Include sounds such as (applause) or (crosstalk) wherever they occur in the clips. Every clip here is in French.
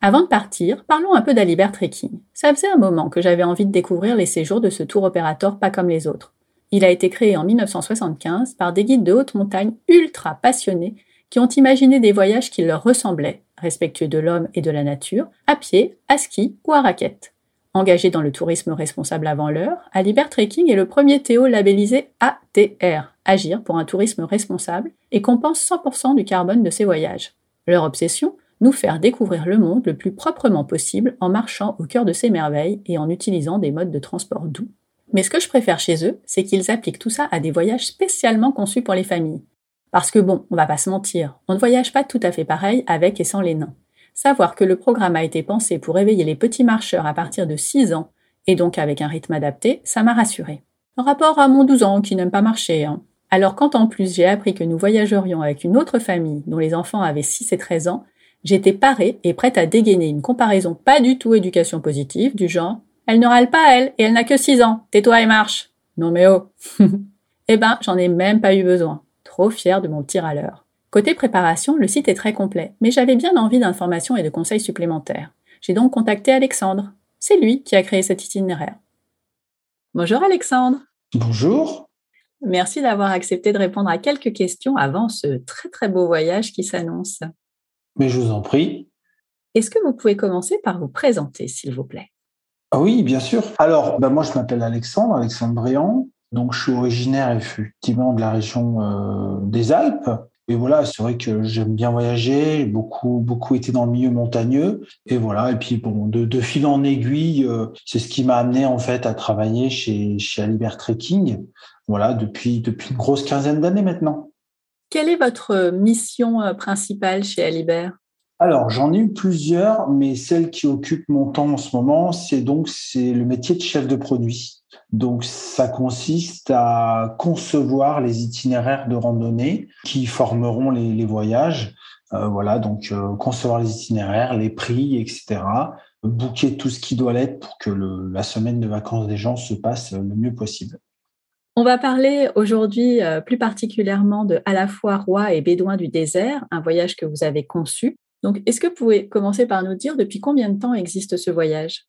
Avant de partir, parlons un peu d'Alibert Trekking. Ça faisait un moment que j'avais envie de découvrir les séjours de ce tour opérateur pas comme les autres. Il a été créé en 1975 par des guides de haute montagne ultra passionnés qui ont imaginé des voyages qui leur ressemblaient, respectueux de l'homme et de la nature, à pied, à ski ou à raquette. Engagé dans le tourisme responsable avant l'heure, Alibert Trekking est le premier Théo labellisé ATR, Agir pour un tourisme responsable, et compense 100% du carbone de ses voyages. Leur obsession? Nous faire découvrir le monde le plus proprement possible en marchant au cœur de ses merveilles et en utilisant des modes de transport doux. Mais ce que je préfère chez eux, c'est qu'ils appliquent tout ça à des voyages spécialement conçus pour les familles. Parce que bon, on va pas se mentir, on ne voyage pas tout à fait pareil avec et sans les nains. Savoir que le programme a été pensé pour réveiller les petits marcheurs à partir de 6 ans, et donc avec un rythme adapté, ça m'a rassuré. En rapport à mon 12 ans qui n'aime pas marcher. Hein. Alors quand en plus j'ai appris que nous voyagerions avec une autre famille dont les enfants avaient 6 et 13 ans, j'étais parée et prête à dégainer une comparaison pas du tout éducation positive, du genre Elle ne râle pas elle, et elle n'a que 6 ans, tais-toi et marche. Non mais oh (laughs) Eh ben, j'en ai même pas eu besoin. Trop fière de mon petit râleur. Côté préparation, le site est très complet, mais j'avais bien envie d'informations et de conseils supplémentaires. J'ai donc contacté Alexandre. C'est lui qui a créé cet itinéraire. Bonjour Alexandre. Bonjour. Merci d'avoir accepté de répondre à quelques questions avant ce très très beau voyage qui s'annonce. Mais je vous en prie. Est-ce que vous pouvez commencer par vous présenter, s'il vous plaît? Ah Oui, bien sûr. Alors, bah, moi, je m'appelle Alexandre, Alexandre Briand. Donc, je suis originaire effectivement de la région euh, des Alpes. Et voilà, c'est vrai que j'aime bien voyager, beaucoup, beaucoup été dans le milieu montagneux. Et voilà, et puis bon, de, fil en aiguille, euh, c'est ce qui m'a amené en fait à travailler chez, chez Alibert Trekking. Voilà, depuis, depuis une grosse quinzaine d'années maintenant. Quelle est votre mission euh, principale chez Alibert? Alors, j'en ai eu plusieurs, mais celle qui occupe mon temps en ce moment, c'est donc c'est le métier de chef de produit. Donc, ça consiste à concevoir les itinéraires de randonnée qui formeront les, voyages. Euh, voilà, donc euh, concevoir les itinéraires, les prix, etc. Booker tout ce qui doit l'être pour que la semaine de vacances des gens se passe le mieux possible. On va parler aujourd'hui euh, plus particulièrement de à la fois roi et bédouin du désert, un voyage que vous avez conçu. Donc, est-ce que vous pouvez commencer par nous dire depuis combien de temps existe ce voyage?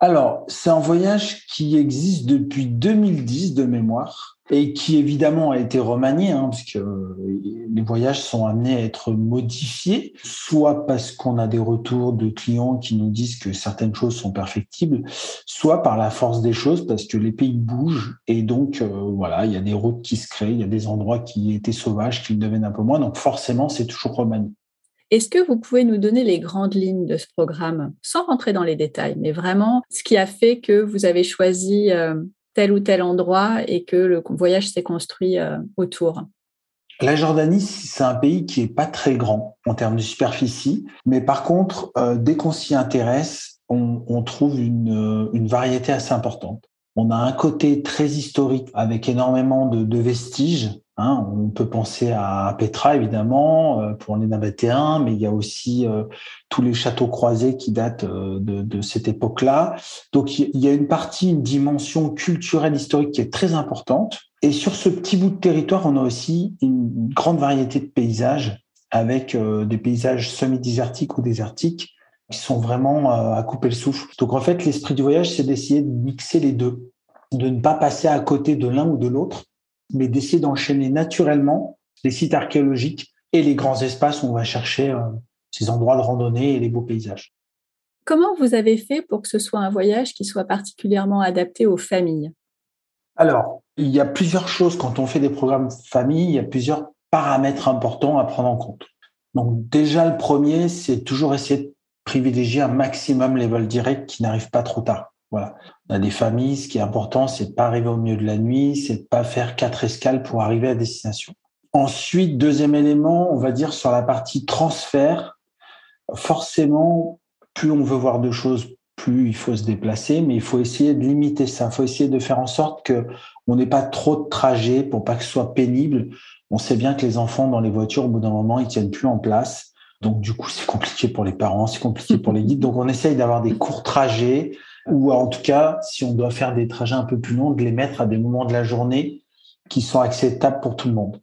Alors, c'est un voyage qui existe depuis 2010 de mémoire et qui évidemment a été remanié, hein, puisque les voyages sont amenés à être modifiés, soit parce qu'on a des retours de clients qui nous disent que certaines choses sont perfectibles, soit par la force des choses, parce que les pays bougent et donc euh, voilà, il y a des routes qui se créent, il y a des endroits qui étaient sauvages qui deviennent un peu moins, donc forcément c'est toujours remanié. Est-ce que vous pouvez nous donner les grandes lignes de ce programme, sans rentrer dans les détails, mais vraiment ce qui a fait que vous avez choisi euh, tel ou tel endroit et que le voyage s'est construit euh, autour la Jordanie, c'est un pays qui est pas très grand en termes de superficie, mais par contre, euh, dès qu'on s'y intéresse, on, trouve une, variété assez importante. On a un côté très historique avec énormément de vestiges Hein, on peut penser à Petra, évidemment, euh, pour les nabatéens, mais il y a aussi euh, tous les châteaux croisés qui datent euh, de, cette époque-là. Donc, il y a une partie, une dimension culturelle, historique qui est très importante. Et sur ce petit bout de territoire, on a aussi une grande variété de paysages, avec des paysages semi-désertiques ou désertiques, qui sont vraiment à couper le souffle. Donc, en fait, l'esprit du voyage, c'est d'essayer de mixer les deux, de ne pas passer à côté de l'un ou de l'autre mais d'essayer d'enchaîner naturellement les sites archéologiques et les grands espaces où on va chercher euh, ces endroits de randonnée et les beaux paysages. Comment vous avez fait pour que ce soit un voyage qui soit particulièrement adapté aux familles? Alors, il y a plusieurs choses quand on fait des programmes famille, il y a plusieurs paramètres importants à prendre en compte. Donc déjà, le premier, c'est toujours essayer de privilégier un maximum les vols directs qui n'arrivent pas trop tard. Voilà. On a des familles, ce qui est important, c'est de pas arriver au milieu de la nuit, c'est de pas faire quatre escales pour arriver à destination. Ensuite, deuxième élément, on va dire sur la partie transfert, forcément, plus on veut voir de choses, plus il faut se déplacer, mais il faut essayer de limiter ça. Il faut essayer de faire en sorte que on n'ait pas trop de trajets pour pas que ce soit pénible. On sait bien que les enfants dans les voitures, au bout d'un moment, ils tiennent plus en place. Donc, du coup, c'est compliqué pour les parents, c'est compliqué pour les guides. Donc, on essaye d'avoir des courts trajets ou en tout cas, si on doit faire des trajets un peu plus longs, de les mettre à des moments de la journée qui sont acceptables pour tout le monde.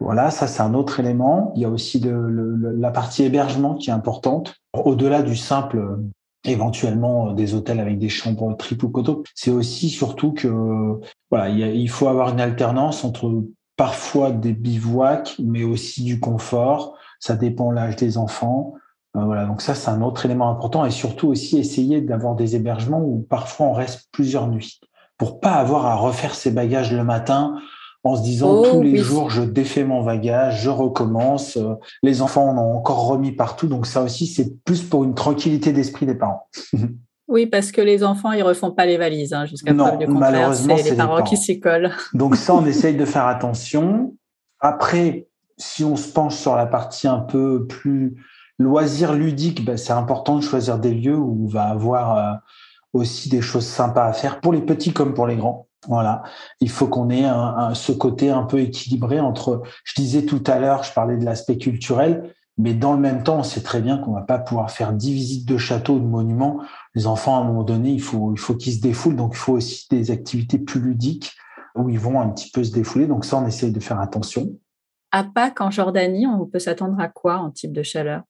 Voilà, ça c'est un autre élément. Il y a aussi la partie hébergement qui est importante. Au-delà du simple éventuellement des hôtels avec des chambres triple ou coteau, c'est aussi surtout que voilà, il, faut avoir une alternance entre parfois des bivouacs, mais aussi du confort. Ça dépend l'âge des enfants. Euh, voilà, donc ça c'est un autre élément important et surtout aussi essayer d'avoir des hébergements où parfois on reste plusieurs nuits pour pas avoir à refaire ses bagages le matin en se disant oh, tous les jours je défais mon bagage, je recommence. Euh, les enfants en ont encore remis partout, donc ça aussi c'est plus pour une tranquillité d'esprit des parents. (laughs) Oui, parce que les enfants, ils refont pas les valises, hein, jusqu'à preuve du contraire. C'est les parents, qui s'y collent. (laughs) Donc ça, on essaye de faire attention. Après, si on se penche sur la partie un peu plus loisir ludique, ben, c'est important de choisir des lieux où on va avoir euh, aussi des choses sympas à faire pour les petits comme pour les grands. Voilà, il faut qu'on ait ce côté un peu équilibré entre. Je disais tout à l'heure, je parlais de l'aspect culturel, mais dans le même temps, on sait très bien qu'on va pas pouvoir faire dix visites de châteaux ou de monuments. Les enfants, à un moment donné, il faut il faut qu'ils se défoulent, donc il faut aussi des activités plus ludiques où ils vont un petit peu se défouler. Donc ça, on essaye de faire attention. À Pâques en Jordanie, on peut s'attendre à quoi en type de chaleur?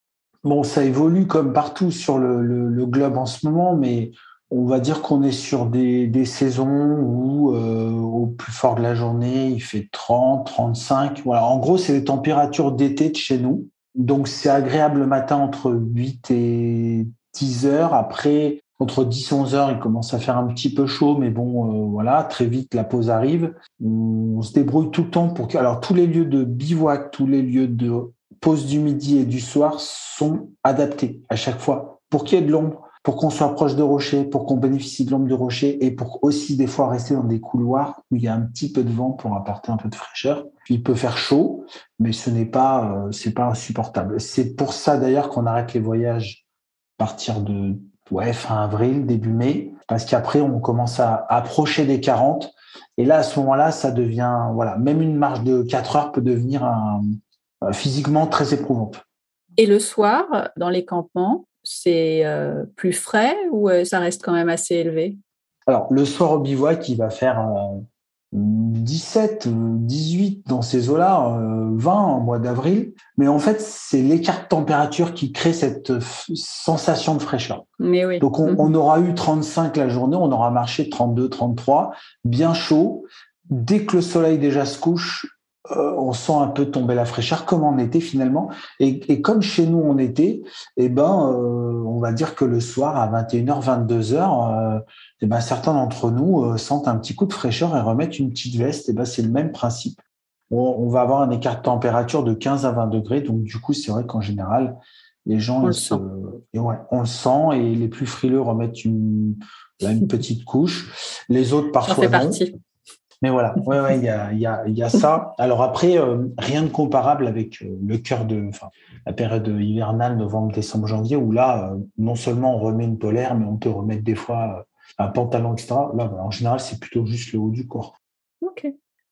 Bon, ça évolue comme partout sur le, globe en ce moment, mais on va dire qu'on est sur des, des saisons où euh, au plus fort de la journée, il fait 30, 35. Voilà. En gros, c'est les températures d'été de chez nous. Donc c'est agréable le matin entre 8 et 10 heures. Après, entre 10 et 11 heures, il commence à faire un petit peu chaud, mais bon, euh, voilà, très vite la pause arrive. On se débrouille tout le temps pour que, alors tous les lieux de bivouac, tous les lieux de pause du midi et du soir sont adaptés à chaque fois pour qu'il y ait de l'ombre pour qu'on soit proche de rochers, pour qu'on bénéficie de l'ombre de rocher et pour aussi des fois rester dans des couloirs où il y a un petit peu de vent pour apporter un peu de fraîcheur. Il peut faire chaud, mais ce n'est pas euh, pas insupportable. C'est pour ça d'ailleurs qu'on arrête les voyages à partir de ouais, fin avril, début mai, parce qu'après on commence à approcher des 40 et là à ce moment-là ça devient voilà même une marche de 4 heures peut devenir un, physiquement très éprouvante. Et le soir, dans les campements, c'est euh, plus frais ou euh, ça reste quand même assez élevé? Alors, le soir au bivouac, il va faire 17, 18 dans ces eaux-là, 20 en mois d'avril. Mais en fait, c'est l'écart de température qui crée cette sensation de fraîcheur. Mais oui. Donc, on, mhm. on, aura eu 35 la journée, on aura marché 32, 33, bien chaud. Dès que le soleil déjà se couche, euh, on sent un peu tomber la fraîcheur, comme en été finalement. Et, comme chez nous on était, eh ben, euh, on va dire que le soir à 21h, 22h, euh, eh ben, certains d'entre nous sentent un petit coup de fraîcheur et remettent une petite veste. Et eh ben, c'est le même principe. On, va avoir un écart de température de 15 à 20 degrés. Donc, du coup, c'est vrai qu'en général, les gens, on, se... et ouais, on le sent et les plus frileux remettent une, une petite couche. Les autres, parfois, non. Mais voilà, ouais, il y a, y, a, y a ça. Alors après, euh, rien de comparable avec euh, le cœur de, la période hivernale, novembre, décembre, janvier, où là, euh, non seulement on remet une polaire, mais on peut remettre des fois un pantalon, etc. Là, en général, c'est plutôt juste le haut du corps. Ok.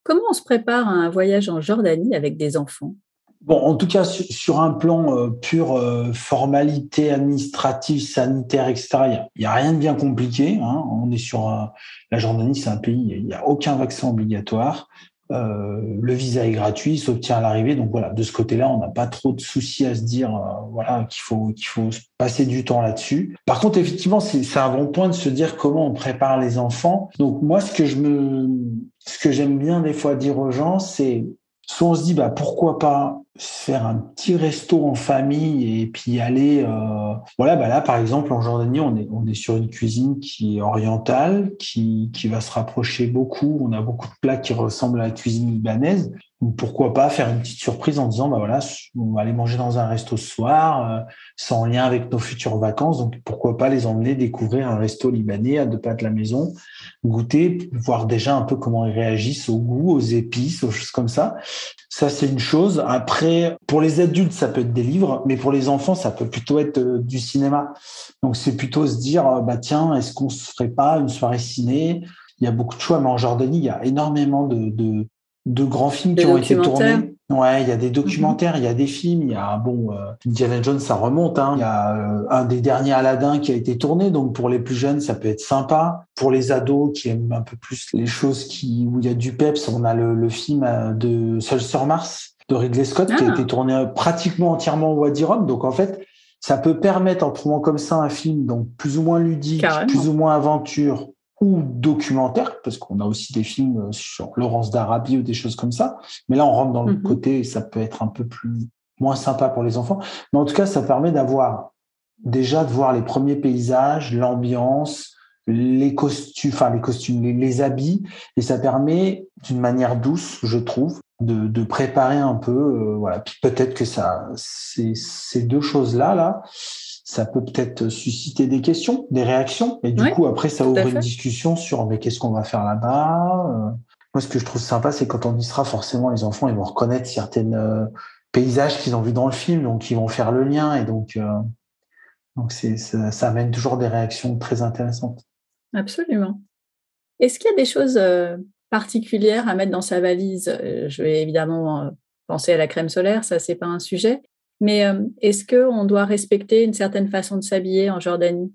Comment on se prépare à un voyage en Jordanie avec des enfants? Bon, en tout cas, sur un plan euh, pur euh, formalité administrative, sanitaire, etc., il n'y a, rien de bien compliqué. Hein. On est sur la Jordanie, c'est un pays, il n'y a aucun vaccin obligatoire. Euh, le visa est gratuit, il s'obtient à l'arrivée. Donc voilà, de ce côté-là, on n'a pas trop de soucis à se dire, voilà, qu'il faut qu'il faut passer du temps là-dessus. Par contre, effectivement, c'est un bon point de se dire comment on prépare les enfants. Donc moi, ce que je me, ce que j'aime bien des fois dire aux gens, c'est soit on se dit bah pourquoi pas faire un petit resto en famille et puis aller euh, voilà bah là par exemple en Jordanie on est on est sur une cuisine qui est orientale qui qui va se rapprocher beaucoup. On a beaucoup de plats qui ressemblent à la cuisine libanaise pourquoi pas faire une petite surprise en disant bah voilà on va aller manger dans un resto ce soir euh, sans lien avec nos futures vacances. Donc pourquoi pas les emmener découvrir un resto libanais à deux pas de la maison goûter voir déjà un peu comment ils réagissent au goût aux épices aux choses comme ça. Ça c'est une chose. Après pour les adultes ça peut être des livres mais pour les enfants ça peut plutôt être euh, du cinéma. Donc c'est plutôt se dire euh, bah tiens est-ce qu'on se ferait pas une soirée ciné? Il y a beaucoup de choix, mais en Jordanie, il y a énormément de, de, de grands films qui ont été tournés. Ouais, il y a des documentaires, il y a des films, il y a bon euh, Indiana Jones, ça remonte. Hein. Il y a euh, un des derniers Aladdin qui a été tourné, donc pour les plus jeunes, ça peut être sympa. Pour les ados qui aiment un peu plus les choses qui où il y a du peps, on a le, le film euh, de Seul sur Mars de Ridley Scott qui a Ah. été tourné pratiquement entièrement au Wadi Rum. Donc en fait, ça peut permettre en trouvant comme ça un film donc plus ou moins ludique, Carrément. plus ou moins aventure ou documentaire, parce qu'on a aussi des films euh, sur Laurence d'Arabie ou des choses comme ça. Mais là, on rentre dans le Mhm. côté, ça peut être un peu plus moins sympa pour les enfants. Mais en tout cas, ça permet d'avoir déjà de voir les premiers paysages, l'ambiance, les costumes, enfin les costumes, les, les habits, et ça permet d'une manière douce, je trouve, de, de préparer un peu, euh, voilà. Puis peut-être que ça, ces, deux choses-là, là, ça peut peut-être susciter des questions, des réactions, et du coup après ça ouvre une discussion sur mais qu'est-ce qu'on va faire là-bas. euh. Moi, ce que je trouve sympa, c'est quand on y sera, forcément, les enfants, ils vont reconnaître certaines euh, paysages qu'ils ont vus dans le film, donc ils vont faire le lien, et donc euh, donc c'est ça, ça amène toujours des réactions très intéressantes. Absolument. Est-ce qu'il y a des choses euh, particulières à mettre dans sa valise? Je vais évidemment penser à la crème solaire, ça c'est pas un sujet. Mais euh, est-ce qu'on doit respecter une certaine façon de s'habiller en Jordanie?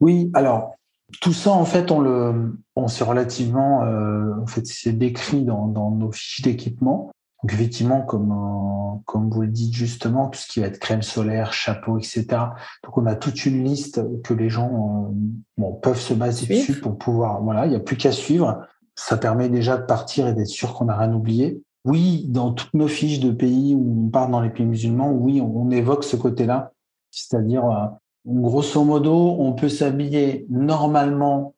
Oui, alors tout ça en fait on le on c'est relativement euh, en fait c'est décrit dans, dans nos fiches d'équipement. Donc effectivement comme euh, comme vous le dites justement tout ce qui va être crème solaire, chapeau, etc. Donc on a toute une liste que les gens euh, bon, peuvent se baser Suivre. dessus pour pouvoir voilà il n'y a plus qu'à suivre. Ça permet déjà de partir et d'être sûr qu'on n'a rien oublié. Oui, dans toutes nos fiches de pays où on part dans les pays musulmans, oui, on, évoque ce côté-là, c'est-à-dire euh, grosso modo, on peut s'habiller normalement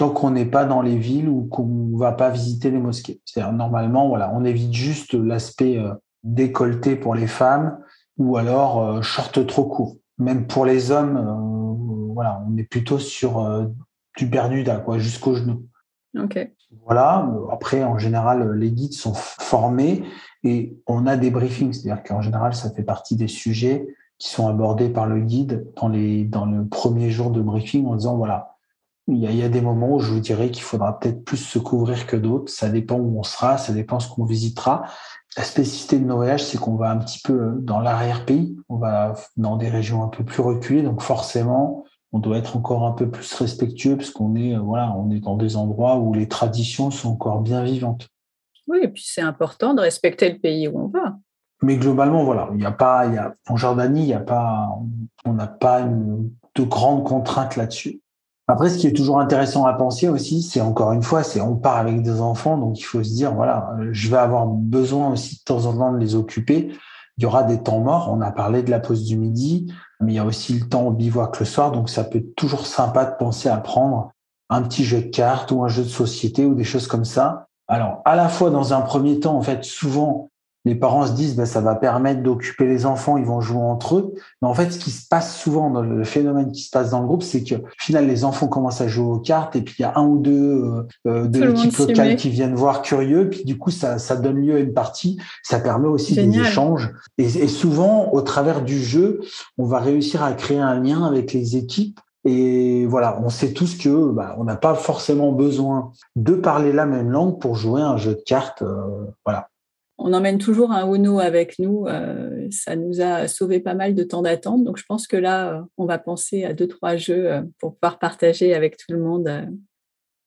tant qu'on n'est pas dans les villes ou qu'on va pas visiter les mosquées. C'est-à-dire normalement, voilà, on évite juste l'aspect euh, décolleté pour les femmes ou alors euh, short trop court. Même pour les hommes, euh, voilà, on est plutôt sur du bernuda, quoi, jusqu'aux genoux. Ok. Voilà. Après, en général, les guides sont formés et on a des briefings. C'est-à-dire qu'en général, ça fait partie des sujets qui sont abordés par le guide dans les dans le premier jour de briefing en disant voilà, il y a, y a des moments où je vous dirais qu'il faudra peut-être plus se couvrir que d'autres. Ça dépend où on sera, ça dépend ce qu'on visitera. La spécificité de nos voyages, c'est qu'on va un petit peu dans l'arrière-pays, on va dans des régions un peu plus reculées, donc forcément, on doit être encore un peu plus respectueux parce qu'on est, euh, voilà, on est dans des endroits où les traditions sont encore bien vivantes. Oui, et puis c'est important de respecter le pays où on va. Mais globalement, voilà, il n'y a pas, il y a, en Jordanie, il y a pas, on n'a pas une, de grandes contraintes là-dessus. Après, ce qui est toujours intéressant à penser aussi, c'est encore une fois, c'est on part avec des enfants, donc il faut se dire, voilà, euh, je vais avoir besoin aussi de temps en temps de les occuper. Il y aura des temps morts. On a parlé de la pause du midi, mais il y a aussi le temps au bivouac le soir, donc ça peut être toujours sympa de penser à prendre un petit jeu de cartes ou un jeu de société ou des choses comme ça. Alors, à la fois, dans un premier temps, en fait, souvent, les parents se disent, ben, ça va permettre d'occuper les enfants, ils vont jouer entre eux. Mais en fait, ce qui se passe souvent dans le phénomène qui se passe dans le groupe, c'est que, au final, les enfants commencent à jouer aux cartes et puis il y a un ou deux euh, euh, de l'équipe locale qui viennent voir curieux. Puis du coup, ça, ça donne lieu à une partie. Ça permet aussi des échanges. Et, et souvent, au travers du jeu, on va réussir à créer un lien avec les équipes. Et voilà, on sait tous que bah, on n'a pas forcément besoin de parler la même langue pour jouer à un jeu de cartes. euh, voilà. On emmène toujours un Uno avec nous. euh, ça nous a sauvé pas mal de temps d'attente. Donc, je pense que là, euh, on va penser à deux, trois jeux euh, pour pouvoir partager avec tout le monde.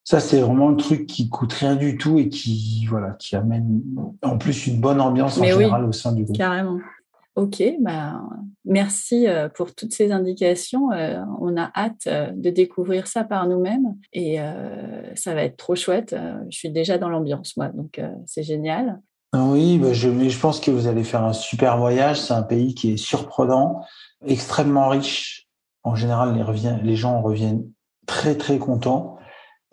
Ça, c'est vraiment le truc qui coûte rien du tout et qui, voilà, qui amène en plus une bonne ambiance en oui, général au sein du groupe. Carrément. Ok, bah, merci pour toutes ces indications. On a hâte de découvrir ça par nous-mêmes et ça va être trop chouette. Je suis déjà dans l'ambiance, moi, donc c'est génial. Oui, bah, je, mais je pense que vous allez faire un super voyage. C'est un pays qui est surprenant, extrêmement riche. En général, les, revient- les gens reviennent très, très contents.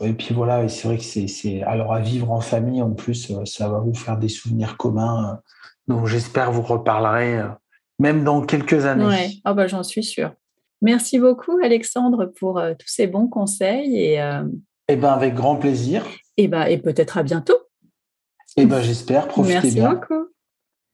Et puis voilà, c'est vrai que c'est, alors à vivre en famille, en plus, euh, ça va vous faire des souvenirs communs. euh, Donc j'espère vous reparlerez, euh, même dans quelques années. Ouais. Oh, bah, J'en suis sûre. Merci beaucoup, Alexandre, pour euh, tous ces bons conseils et, euh, Eh ben, avec grand plaisir. et, bah, et peut-être à bientôt. Eh ben, j'espère. Profitez Merci bien. beaucoup.